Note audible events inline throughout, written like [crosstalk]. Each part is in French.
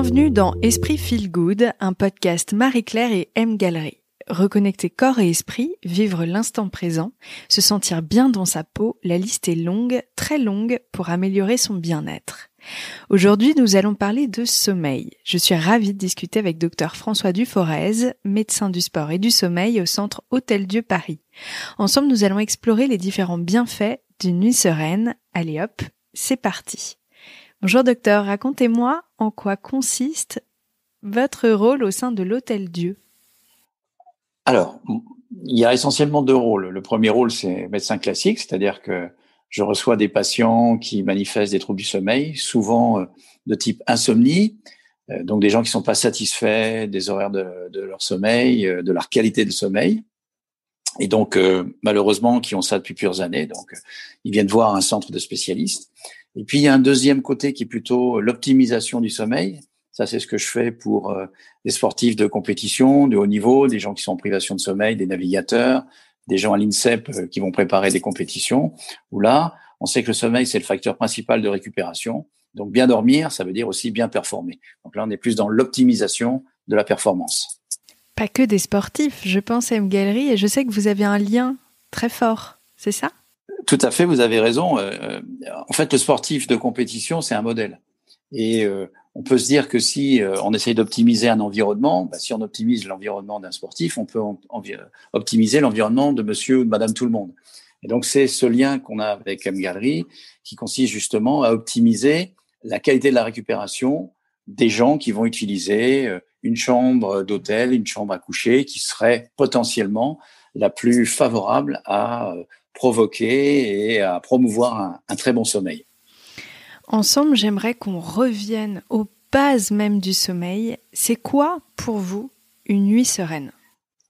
Bienvenue dans Esprit Feel Good, un podcast Marie-Claire et M Galerie. Reconnecter corps et esprit, vivre l'instant présent, se sentir bien dans sa peau, la liste est longue, très longue, pour améliorer son bien-être. Aujourd'hui, nous allons parler de sommeil. Je suis ravie de discuter avec Dr François Duforez, médecin du sport et du sommeil au centre Hôtel Dieu Paris. Ensemble, nous allons explorer les différents bienfaits d'une nuit sereine. Allez hop, c'est parti. Bonjour docteur, racontez-moi en quoi consiste votre rôle au sein de l'Hôtel Dieu. Alors, il y a essentiellement deux rôles. Le premier rôle, c'est médecin classique, c'est-à-dire que je reçois des patients qui manifestent des troubles du sommeil, souvent euh, de type insomnie, euh, donc des gens qui sont pas satisfaits des horaires de, leur sommeil, euh, de leur qualité de sommeil, et donc malheureusement qui ont ça depuis plusieurs années. Donc ils viennent voir un centre de spécialistes. Et puis, il y a un deuxième côté qui est plutôt l'optimisation du sommeil. Ça, c'est ce que je fais pour euh, des sportifs de compétition, de haut niveau, des gens qui sont en privation de sommeil, des navigateurs, des gens à l'INSEP euh, qui vont préparer des compétitions, où là, on sait que le sommeil, c'est le facteur principal de récupération. Donc, bien dormir, ça veut dire aussi bien performer. Donc là, on est plus dans l'optimisation de la performance. Pas que des sportifs. Je pense à M Galerie et je sais que vous avez un lien très fort. C'est ça? Tout à fait, vous avez raison. Euh, euh, en fait, le sportif de compétition, c'est un modèle. Et euh, on peut se dire que si on essaye d'optimiser un environnement, bah, si on optimise l'environnement d'un sportif, on peut optimiser l'environnement de monsieur ou de madame tout le monde. Et donc, c'est ce lien qu'on a avec M Gallery qui consiste justement à optimiser la qualité de la récupération des gens qui vont utiliser une chambre d'hôtel, une chambre à coucher qui serait potentiellement la plus favorable à provoquer et à promouvoir un, très bon sommeil. Ensemble, j'aimerais qu'on revienne aux bases même du sommeil. C'est quoi pour vous une nuit sereine?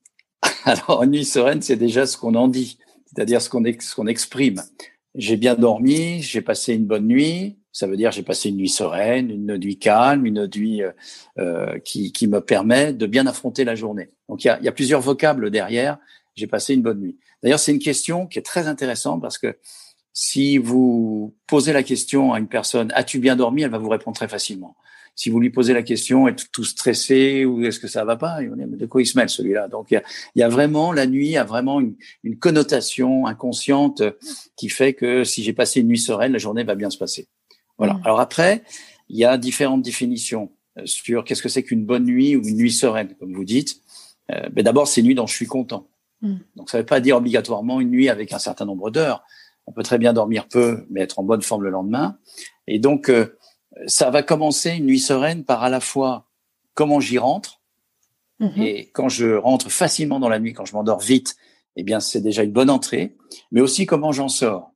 [laughs] Alors, une nuit sereine, c'est déjà ce qu'on en dit, c'est-à-dire ce qu'on exprime. J'ai bien dormi, j'ai passé une bonne nuit, ça veut dire j'ai passé une nuit sereine, une nuit calme, une nuit euh, euh, qui, qui, me permet de bien affronter la journée. Donc il y a, y a, plusieurs vocables derrière. J'ai passé une bonne nuit. D'ailleurs, c'est une question qui est très intéressante parce que si vous posez la question à une personne, as-tu bien dormi? Elle va vous répondre très facilement. Si vous lui posez la question, est tout stressé ou est-ce que ça va pas? Il de quoi il se mêle celui-là? Donc il y, a, vraiment la nuit a vraiment une, une, connotation inconsciente qui fait que si j'ai passé une nuit sereine, la journée va bien se passer. Voilà. Mmh. Alors après, il y a différentes définitions euh, sur qu'est-ce que c'est qu'une bonne nuit ou une nuit sereine, comme vous dites. Euh, mais d'abord, c'est une nuit dont je suis content. Mm. Donc, ça ne veut pas dire obligatoirement une nuit avec un certain nombre d'heures. On peut très bien dormir peu, mais être en bonne forme le lendemain. Et donc, euh, ça va commencer une nuit sereine par à la fois comment j'y rentre. Mm-hmm. Et quand je rentre facilement dans la nuit, quand je m'endors vite, eh bien, c'est déjà une bonne entrée. Mais aussi comment j'en sors.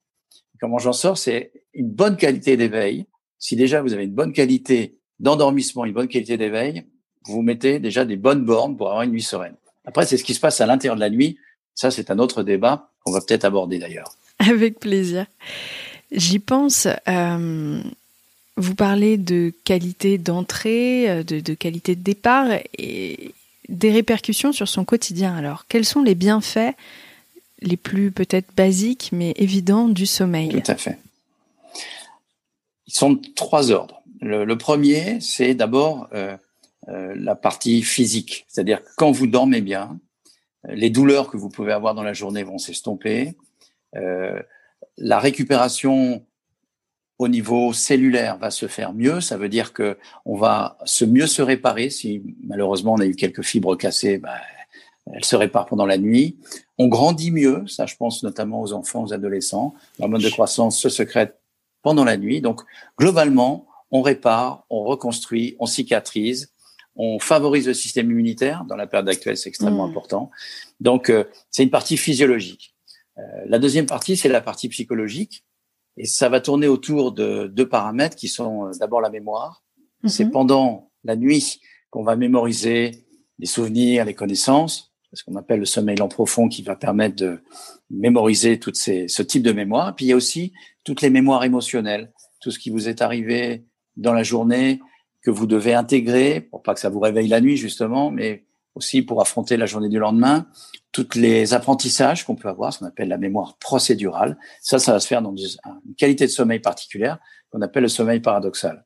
Comment j'en sors, c'est une bonne qualité d'éveil. Si déjà vous avez une bonne qualité d'endormissement, une bonne qualité d'éveil, vous mettez déjà des bonnes bornes pour avoir une nuit sereine. Après, c'est ce qui se passe à l'intérieur de la nuit. Ça, c'est un autre débat qu'on va peut-être aborder d'ailleurs. Avec plaisir. J'y pense. Euh, vous parlez de qualité d'entrée, euh, de, de, qualité de départ et des répercussions sur son quotidien. Alors, quels sont les bienfaits les plus peut-être basiques mais évidents du sommeil? Tout à fait. Ils sont de trois ordres. Le, premier, c'est d'abord euh, la partie physique. C'est-à-dire quand vous dormez bien, euh, les douleurs que vous pouvez avoir dans la journée vont s'estomper. Euh, la récupération au niveau cellulaire va se faire mieux. Ça veut dire que on va se mieux se réparer. Si malheureusement on a eu quelques fibres cassées, bah, elles se réparent pendant la nuit. On grandit mieux. Ça, je pense notamment aux enfants, aux adolescents. L'hormone de croissance se secrète pendant la nuit. Donc globalement, on répare, on reconstruit, on cicatrise on favorise le système immunitaire. Dans la période actuelle, c'est extrêmement mmh. important. Donc, euh, c'est une partie physiologique. Euh, la deuxième partie, c'est la partie psychologique. Et ça va tourner autour de deux paramètres qui sont euh, d'abord la mémoire. Mmh. C'est pendant la nuit qu'on va mémoriser les souvenirs, les connaissances, ce qu'on appelle le sommeil en profond qui va permettre de mémoriser toutes ces, ce type de mémoire. Puis il y a aussi toutes les mémoires émotionnelles, tout ce qui vous est arrivé dans la journée, que vous devez intégrer pour pas que ça vous réveille la nuit justement, mais aussi pour affronter la journée du lendemain, toutes les apprentissages qu'on peut avoir, ce qu'on appelle la mémoire procédurale. Ça, ça va se faire dans une qualité de sommeil particulière qu'on appelle le sommeil paradoxal.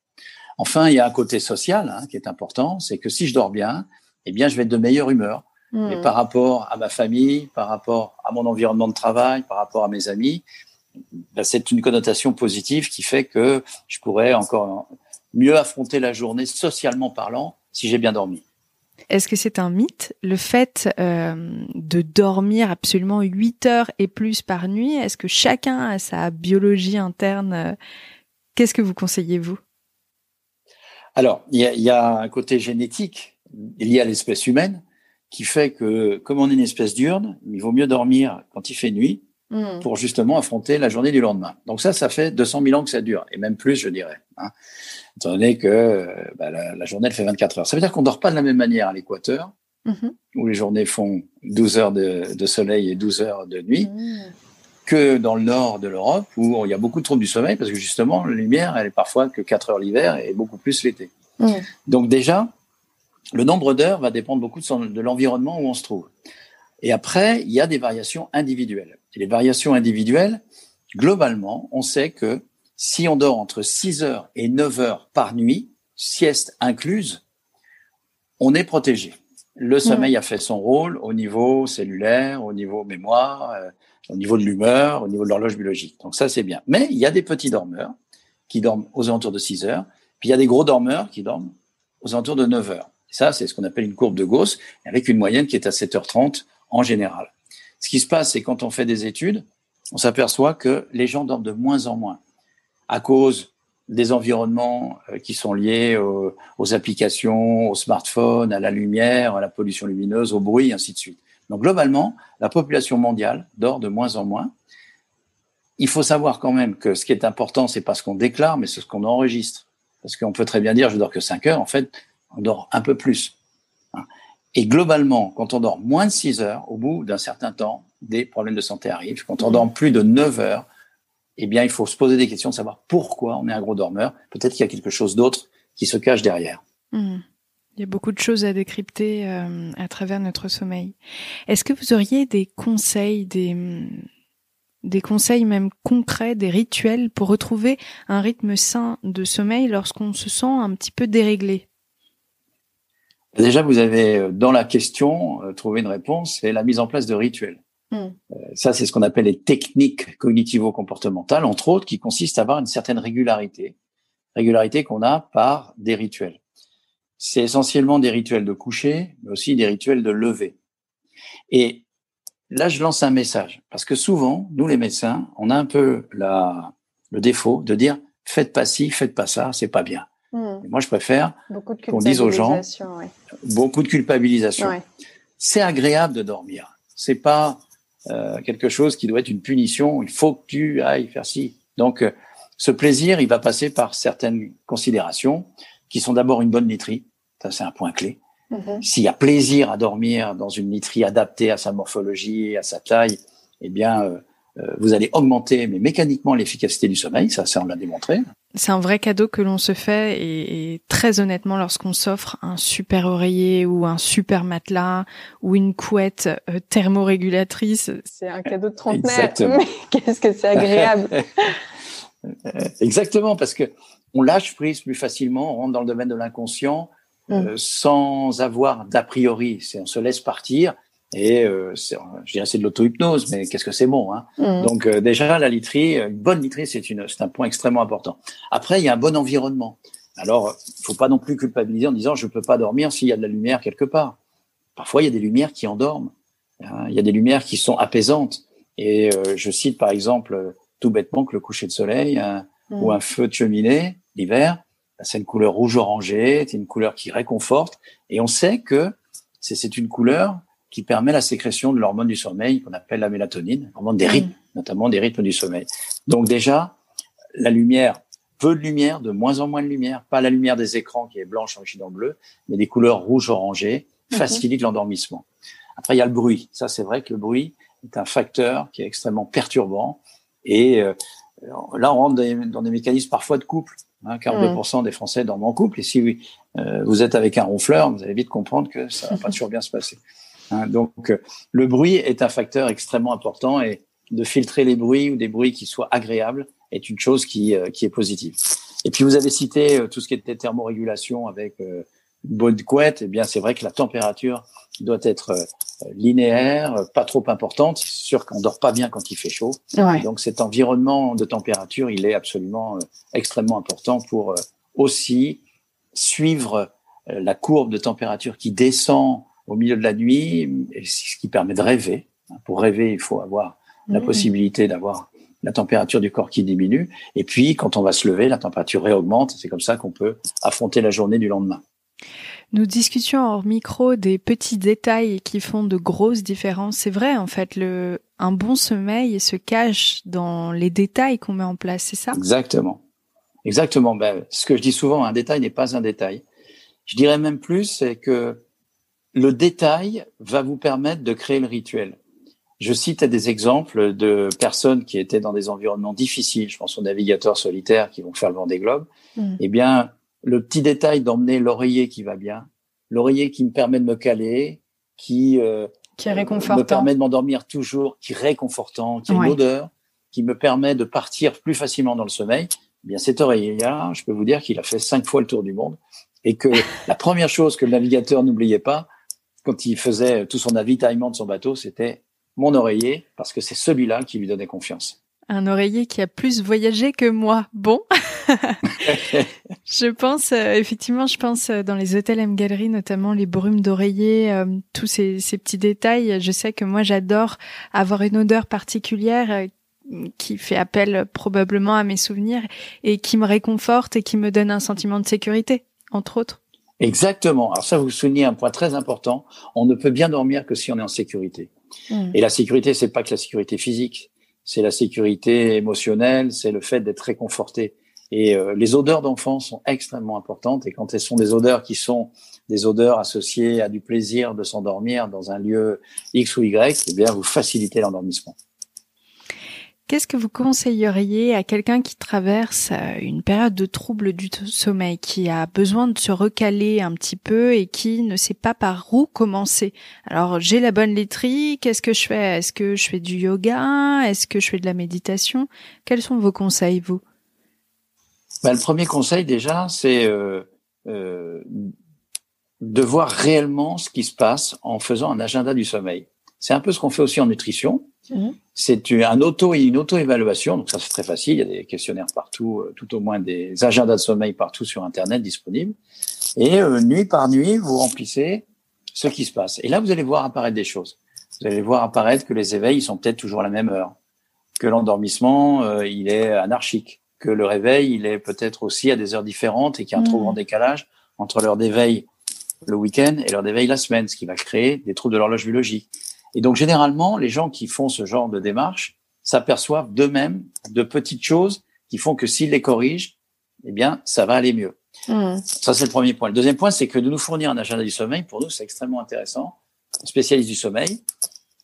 Enfin, il y a un côté social hein, qui est important, c'est que si je dors bien, eh bien, je vais être de meilleure humeur. Et par rapport à ma famille, par rapport à mon environnement de travail, par rapport à mes amis, ben, c'est une connotation positive qui fait que je pourrais encore mieux affronter la journée socialement parlant si j'ai bien dormi. Est-ce que c'est un mythe, le fait euh, de dormir absolument 8 heures et plus par nuit? Est-ce que chacun a sa biologie interne? Qu'est-ce que vous conseillez, vous? Alors, il y a, un côté génétique lié à l'espèce humaine qui fait que, comme on est une espèce diurne, il vaut mieux dormir quand il fait nuit hmm. pour justement affronter la journée du lendemain. Donc ça, ça fait 200 000 ans que ça dure, et même plus, je dirais. Hein étant donné que bah, la, journée elle fait 24 heures. Ça veut dire qu'on dort pas de la même manière à l'équateur, mhm. où les journées font 12 heures de, soleil et 12 heures de nuit, mhm. que dans le nord de l'Europe, où il y a beaucoup de troubles du sommeil, parce que justement, la lumière, elle est parfois que 4 heures l'hiver et beaucoup plus l'été. Mhm. Donc déjà, le nombre d'heures va dépendre beaucoup de, de l'environnement où on se trouve. Et après, il y a des variations individuelles. Et les variations individuelles, globalement, on sait que si on dort entre 6 heures et 9 heures par nuit, sieste incluse, on est protégé. Le sommeil a fait son rôle au niveau cellulaire, au niveau mémoire, euh, au niveau de l'humeur, au niveau de l'horloge biologique. Donc ça, c'est bien. Mais il y a des petits dormeurs qui dorment aux alentours de 6 heures, puis il y a des gros dormeurs qui dorment aux alentours de 9 heures. ça, c'est ce qu'on appelle une courbe de Gauss, avec une moyenne qui est à 7h30 en général. Ce qui se passe, c'est quand on fait des études, on s'aperçoit que les gens dorment de moins en moins à cause des environnements euh, qui sont liés aux, applications, aux smartphones, à la lumière, à la pollution lumineuse, au bruit, ainsi de suite. Donc globalement, la population mondiale dort de moins en moins. Il faut savoir quand même que ce qui est important, c'est pas ce qu'on déclare, mais c'est ce qu'on enregistre. Parce qu'on peut très bien dire je dors que 5 heures, en fait, on dort un peu plus. Et globalement, quand on dort moins de 6 heures, au bout d'un certain temps, des problèmes de santé arrivent. Quand on dort plus de 9 heures, eh bien, il faut se poser des questions de savoir pourquoi on est un gros dormeur. Peut-être qu'il y a quelque chose d'autre qui se cache derrière. Hmm. Il y a beaucoup de choses à décrypter euh, à travers notre sommeil. Est-ce que vous auriez des conseils, des, des conseils même concrets, des rituels pour retrouver un rythme sain de sommeil lorsqu'on se sent un petit peu déréglé? Déjà, vous avez euh, dans la question euh, trouvé une réponse, c'est la mise en place de rituels. Hmm. Euh, ça, c'est ce qu'on appelle les techniques cognitivo-comportementales, entre autres, qui consistent à avoir une certaine régularité, régularité qu'on a par des rituels. C'est essentiellement des rituels de coucher, mais aussi des rituels de lever. Et là, je lance un message, parce que souvent, nous les médecins, on a un peu la, le défaut de dire faites pas ci, faites pas ça, c'est pas bien. Hmm. Moi, je préfère qu'on dise aux gens beaucoup de culpabilisation. C'est agréable de dormir. C'est pas euh, quelque chose qui doit être une punition. Il faut que tu ailles faire ci. Donc, euh, ce plaisir, il va passer par certaines considérations qui sont d'abord une bonne literie. Ça, c'est un point clé. Mm-hmm. S'il y a plaisir à dormir dans une literie adaptée à sa morphologie, à sa taille, eh bien, euh, vous allez augmenter, mais mécaniquement, l'efficacité du sommeil. Ça, ça on l'a démontré c'est un vrai cadeau que l'on se fait et, très honnêtement, lorsqu'on s'offre un super oreiller ou un super matelas ou une couette euh, thermorégulatrice, c'est un cadeau de trentenaire. [laughs] Qu'est-ce que c'est agréable [laughs] Exactement, parce que on lâche prise plus facilement, on rentre dans le domaine de l'inconscient mm. euh, sans avoir d'a priori. On se laisse partir et euh, je dirais c'est de l'auto-hypnose, mais qu'est-ce que c'est bon hein mmh. Donc euh, déjà la literie, une bonne literie, c'est une c'est un point extrêmement important. Après, il y a un bon environnement. Alors, il faut pas non plus culpabiliser en disant je peux pas dormir s'il y a de la lumière quelque part. Parfois, il y a des lumières qui endorment. Hein. il y a des lumières qui sont apaisantes. Et euh, je cite par exemple tout bêtement que le coucher de soleil hein, mmh. ou un feu de cheminée l'hiver, c'est une couleur rouge orangé, c'est une couleur qui réconforte. Et on sait que c'est une couleur qui permet la sécrétion de l'hormone du sommeil qu'on appelle la mélatonine, hormone des rythmes, notamment des rythmes du sommeil. Donc déjà, la lumière, peu de lumière, de moins en moins de lumière, pas la lumière des écrans qui est blanche enrichie dans le bleu, mais des couleurs rouge orangées, facilite l'endormissement. Après, il y a le bruit. Ça, c'est vrai que le bruit est un facteur qui est extrêmement perturbant. Et euh, là, on rentre dans des mécanismes parfois de couple. Hein, 42% des Français dorment en couple. Et si euh, vous êtes avec un ronfleur, vous allez vite comprendre que ça va pas toujours bien se passer. Hein, donc, euh, le bruit est un facteur extrêmement important et de filtrer les bruits ou des bruits qui soient agréables est une chose qui, euh, qui est positive. Et puis vous avez cité tout ce qui était thermorégulation avec une bonne couette. Eh bien, c'est vrai que la température doit être linéaire, pas trop importante. C'est sûr qu'on dort pas bien quand il fait chaud. Donc cet environnement de température, il est absolument extrêmement important pour aussi suivre la courbe de température qui descend au milieu de la nuit, ce qui permet de rêver. Pour rêver, il faut avoir la mmh. possibilité d'avoir la température du corps qui diminue. Et puis, quand on va se lever, la température réaugmente. C'est comme ça qu'on peut affronter la journée du lendemain. Nous discutions hors micro des petits détails qui font de grosses différences. C'est vrai, en fait, le, un bon sommeil se cache dans les détails qu'on met en place, c'est ça? Exactement. Exactement. Ben, ce que je dis souvent, un détail n'est pas un détail. Je dirais même plus, c'est que le détail va vous permettre de créer le rituel. Je cite des exemples de personnes qui étaient dans des environnements difficiles. Je pense aux navigateurs solitaires qui vont faire le vent des globes. Mm. Eh bien, le petit détail d'emmener l'oreiller qui va bien, l'oreiller qui me permet de me caler, qui, euh, qui est réconfortant. me permet de m'endormir toujours, qui est réconfortant, qui a une odeur, qui me permet de partir plus facilement dans le sommeil. Eh bien, cet oreiller-là, je peux vous dire qu'il a fait cinq fois le tour du monde et que [laughs] la première chose que le navigateur n'oubliait pas quand il faisait tout son avitaillement de son bateau, c'était mon oreiller, parce que c'est celui-là qui lui donnait confiance. Un oreiller qui a plus voyagé que moi. Bon. [laughs] je pense, euh, effectivement, je pense euh, dans les hôtels M Gallery, notamment les brumes d'oreiller, euh, tous ces, ces, petits détails. Je sais que moi, j'adore avoir une odeur particulière qui fait appel probablement à mes souvenirs et qui me réconforte et qui me donne un sentiment de sécurité, entre autres. Exactement. Alors ça, vous soulignez un point très important. On ne peut bien dormir que si on est en sécurité. Mm. Et la sécurité, c'est pas que la sécurité physique, c'est la sécurité émotionnelle, c'est le fait d'être réconforté. Et euh, les odeurs d'enfants sont extrêmement importantes. Et quand elles sont des odeurs qui sont des odeurs associées à du plaisir de s'endormir dans un lieu X ou Y, eh bien, vous facilitez l'endormissement. Qu'est-ce que vous conseilleriez à quelqu'un qui traverse euh, une période de trouble du sommeil, qui a besoin de se recaler un petit peu et qui ne sait pas par où commencer? Alors, j'ai la bonne laiterie, qu'est-ce que je fais? Est-ce que je fais du yoga? Est-ce que je fais de la méditation? Quels sont vos conseils, vous? Ben, Le premier conseil, déjà, c'est euh, euh, de voir réellement ce qui se passe en faisant un agenda du sommeil. C'est un peu ce qu'on fait aussi en nutrition. Mhm. C'est un auto une auto-évaluation. Donc ça, c'est très facile. Il y a des questionnaires partout, euh, tout au moins des agendas de sommeil partout sur Internet disponibles. Et euh, nuit par nuit, vous remplissez ce qui se passe. Et là, vous allez voir apparaître des choses. Vous allez voir apparaître que les éveils ils sont peut-être toujours à la même heure, que l'endormissement euh, il est anarchique, que le réveil il est peut-être aussi à des heures différentes et qu'il y a un trop mhm. grand décalage entre l'heure d'éveil le week-end et l'heure d'éveil la semaine, ce qui va créer des troubles de l'horloge biologique. Et donc, généralement, les gens qui font ce genre de démarche s'aperçoivent d'eux-mêmes de petites choses qui font que s'ils les corrigent, eh bien, ça va aller mieux. Mmh. Ça, c'est le premier point. Le deuxième point, c'est que de nous fournir un agenda du sommeil, pour nous, c'est extrêmement intéressant. Spécialiste du sommeil.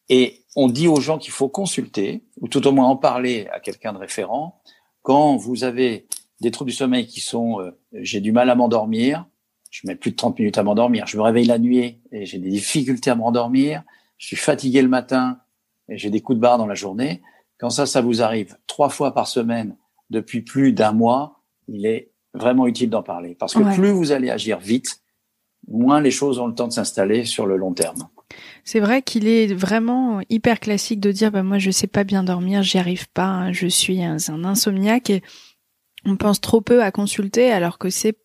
Et on dit aux gens qu'il faut consulter, ou tout au moins en parler à quelqu'un de référent, quand vous avez des troubles du sommeil qui sont euh, j'ai du mal à m'endormir, je mets plus de 30 minutes à m'endormir, je me réveille la nuit et j'ai des difficultés à m'endormir, je suis fatigué le matin et j'ai des coups de barre dans la journée. Quand ça, ça vous arrive trois fois par semaine depuis plus d'un mois, il est vraiment utile d'en parler. Parce que plus vous allez agir vite, moins les choses ont le temps de s'installer sur le long terme. C'est vrai qu'il est vraiment hyper classique de dire bah moi je sais pas bien dormir, j'y arrive pas, hein, je suis un, insomniaque et on pense trop peu à consulter alors que c'est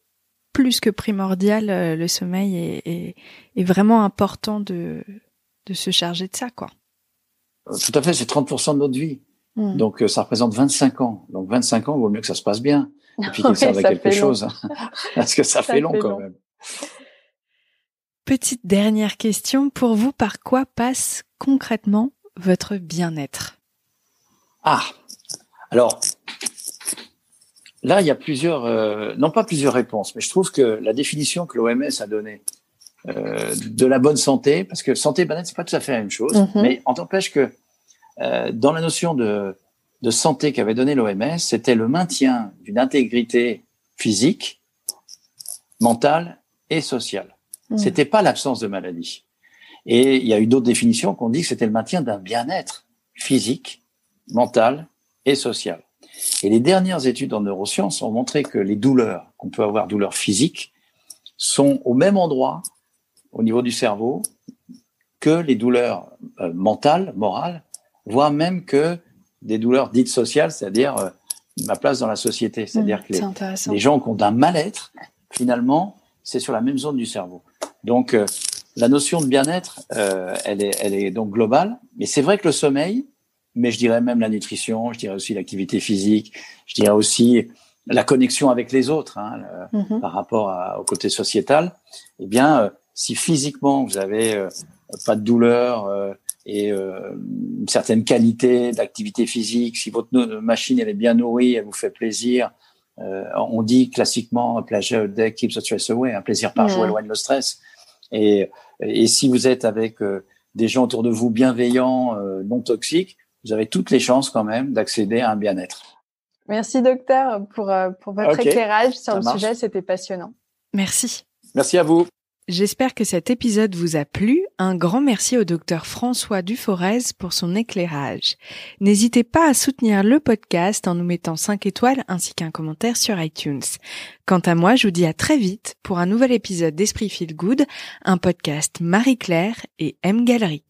plus que primordial euh, le sommeil est, est vraiment important de de se charger de ça, quoi. Tout à fait, c'est 30% de notre vie. Hmm. Donc, euh, ça représente 25 ans. Donc, 25 ans, il vaut mieux que ça se passe bien. Et puis qu'il serve à quelque chose. Parce que ça, fait long quand même. Petite dernière question. Pour vous, par quoi passe concrètement votre bien-être? Ah, alors, là, il y a plusieurs, euh, non pas plusieurs réponses, mais je trouve que la définition que l'OMS a donnée euh, de la bonne santé, parce que santé et bien-être, c'est pas tout à fait la même chose, mhm. mais on n'empêche que euh, dans la notion de, de santé qu'avait donnée l'OMS, c'était le maintien d'une intégrité physique, mentale et sociale. Mhm. C'était pas l'absence de maladie. Et il y a eu d'autres définitions qu'on dit que c'était le maintien d'un bien-être physique, mental et social. Et les dernières études en neurosciences ont montré que les douleurs, qu'on peut avoir douleurs physiques, sont au même endroit au niveau du cerveau que les douleurs euh, mentales, morales, voire même que des douleurs dites sociales, c'est-à-dire euh, ma place dans la société. C'est-à-dire mmh, que les, gens qui ont un mal-être, finalement, c'est sur la même zone du cerveau. Donc, euh, la notion de bien-être, elle, est, elle est donc globale. Mais c'est vrai que le sommeil, mais je dirais même la nutrition, je dirais aussi l'activité physique, je dirais aussi la connexion avec les autres hein, mmh par rapport au côté sociétal. Eh bien, si physiquement vous avez pas de douleur euh, et euh, une certaine qualité d'activité physique, si votre machine elle est bien nourrie, elle vous fait plaisir, euh, on dit classiquement pleasure day keeps the stress away, un plaisir par jour éloigne le stress. Et, et si vous êtes avec des gens autour de vous bienveillants, non toxiques, vous avez toutes les chances quand même d'accéder à un bien-être. Merci docteur pour, pour votre éclairage sur le sujet, c'était passionnant. Merci. Merci à vous. J'espère que cet épisode vous a plu. Un grand merci au docteur François Duforez pour son éclairage. N'hésitez pas à soutenir le podcast en nous mettant 5 étoiles ainsi qu'un commentaire sur iTunes. Quant à moi, je vous dis à très vite pour un nouvel épisode d'Esprit Feel Good, un podcast Marie-Claire et M Galerie.